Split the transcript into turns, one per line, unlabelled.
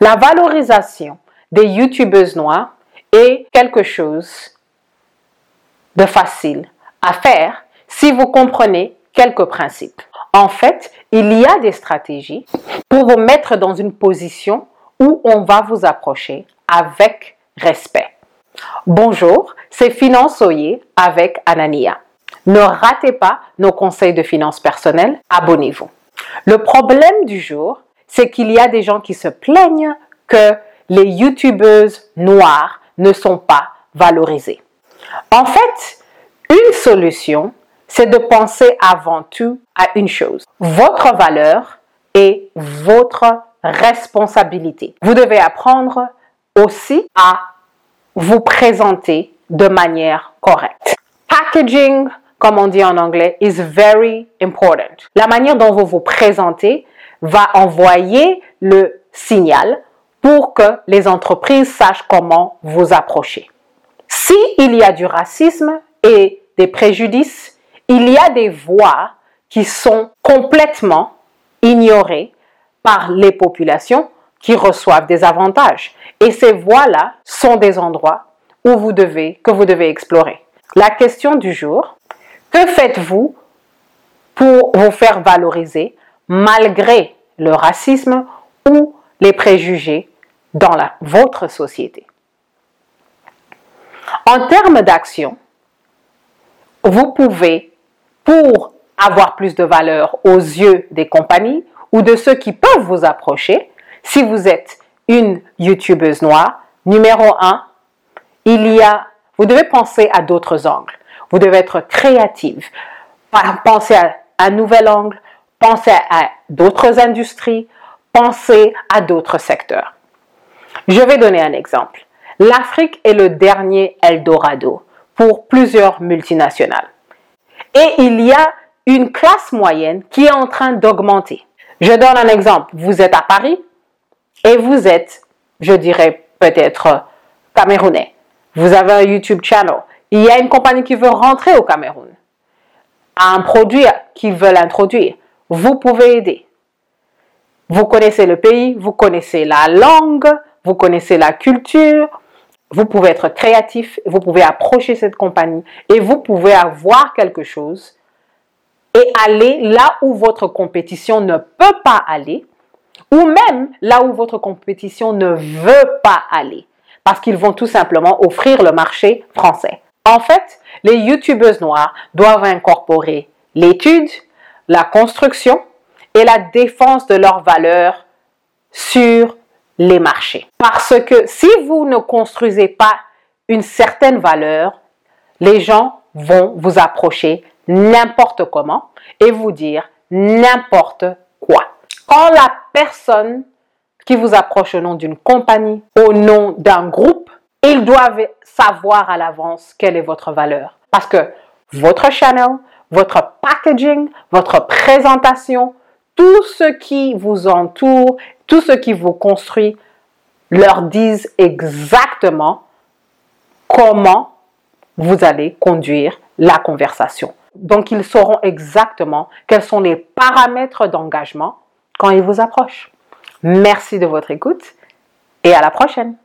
La valorisation des youtubeuses noires est quelque chose de facile à faire si vous comprenez quelques principes. En fait, il y a des stratégies pour vous mettre dans une position où on va vous approcher avec respect. Bonjour, c'est Finance avec Anania. Ne ratez pas nos conseils de finances personnelles, abonnez-vous. Le problème du jour, c'est qu'il y a des gens qui se plaignent que les youtubeuses noires ne sont pas valorisées. En fait, une solution, c'est de penser avant tout à une chose, votre valeur et votre responsabilité. Vous devez apprendre aussi à vous présenter de manière correcte. Packaging, comme on dit en anglais, is very important. La manière dont vous vous présentez va envoyer le signal pour que les entreprises sachent comment vous approcher. Si il y a du racisme et des préjudices, il y a des voix qui sont complètement ignorées par les populations qui reçoivent des avantages. Et ces voies-là sont des endroits où vous devez, que vous devez explorer. La question du jour, que faites-vous pour vous faire valoriser malgré le racisme ou les préjugés dans votre société? En termes d'action, vous pouvez, pour avoir plus de valeur aux yeux des compagnies ou de ceux qui peuvent vous approcher, si vous êtes une youtubeuse noire, numéro un, il y a, vous devez penser à d'autres angles. Vous devez être créative. Pensez à un nouvel angle, pensez à d'autres industries, pensez à d'autres secteurs. Je vais donner un exemple. L'Afrique est le dernier Eldorado pour plusieurs multinationales. Et il y a une classe moyenne qui est en train d'augmenter. Je donne un exemple. Vous êtes à Paris et vous êtes, je dirais peut-être camerounais. Vous avez un YouTube channel. Il y a une compagnie qui veut rentrer au Cameroun. Un produit qu'ils veulent introduire. Vous pouvez aider. Vous connaissez le pays, vous connaissez la langue, vous connaissez la culture, vous pouvez être créatif, vous pouvez approcher cette compagnie et vous pouvez avoir quelque chose et aller là où votre compétition ne peut pas aller ou même là où votre compétition ne veut pas aller parce qu'ils vont tout simplement offrir le marché français. En fait, les youtubeuses noires doivent incorporer l'étude, la construction et la défense de leurs valeurs sur les marchés. Parce que si vous ne construisez pas une certaine valeur, les gens vont vous approcher n'importe comment et vous dire n'importe quoi. Quand la personne qui vous approche au nom d'une compagnie, au nom d'un groupe, ils doivent savoir à l'avance quelle est votre valeur. Parce que votre channel, votre packaging, votre présentation, tout ce qui vous entoure, tout ce qui vous construit, leur disent exactement comment vous allez conduire la conversation. Donc, ils sauront exactement quels sont les paramètres d'engagement quand ils vous approchent. Merci de votre écoute et à la prochaine.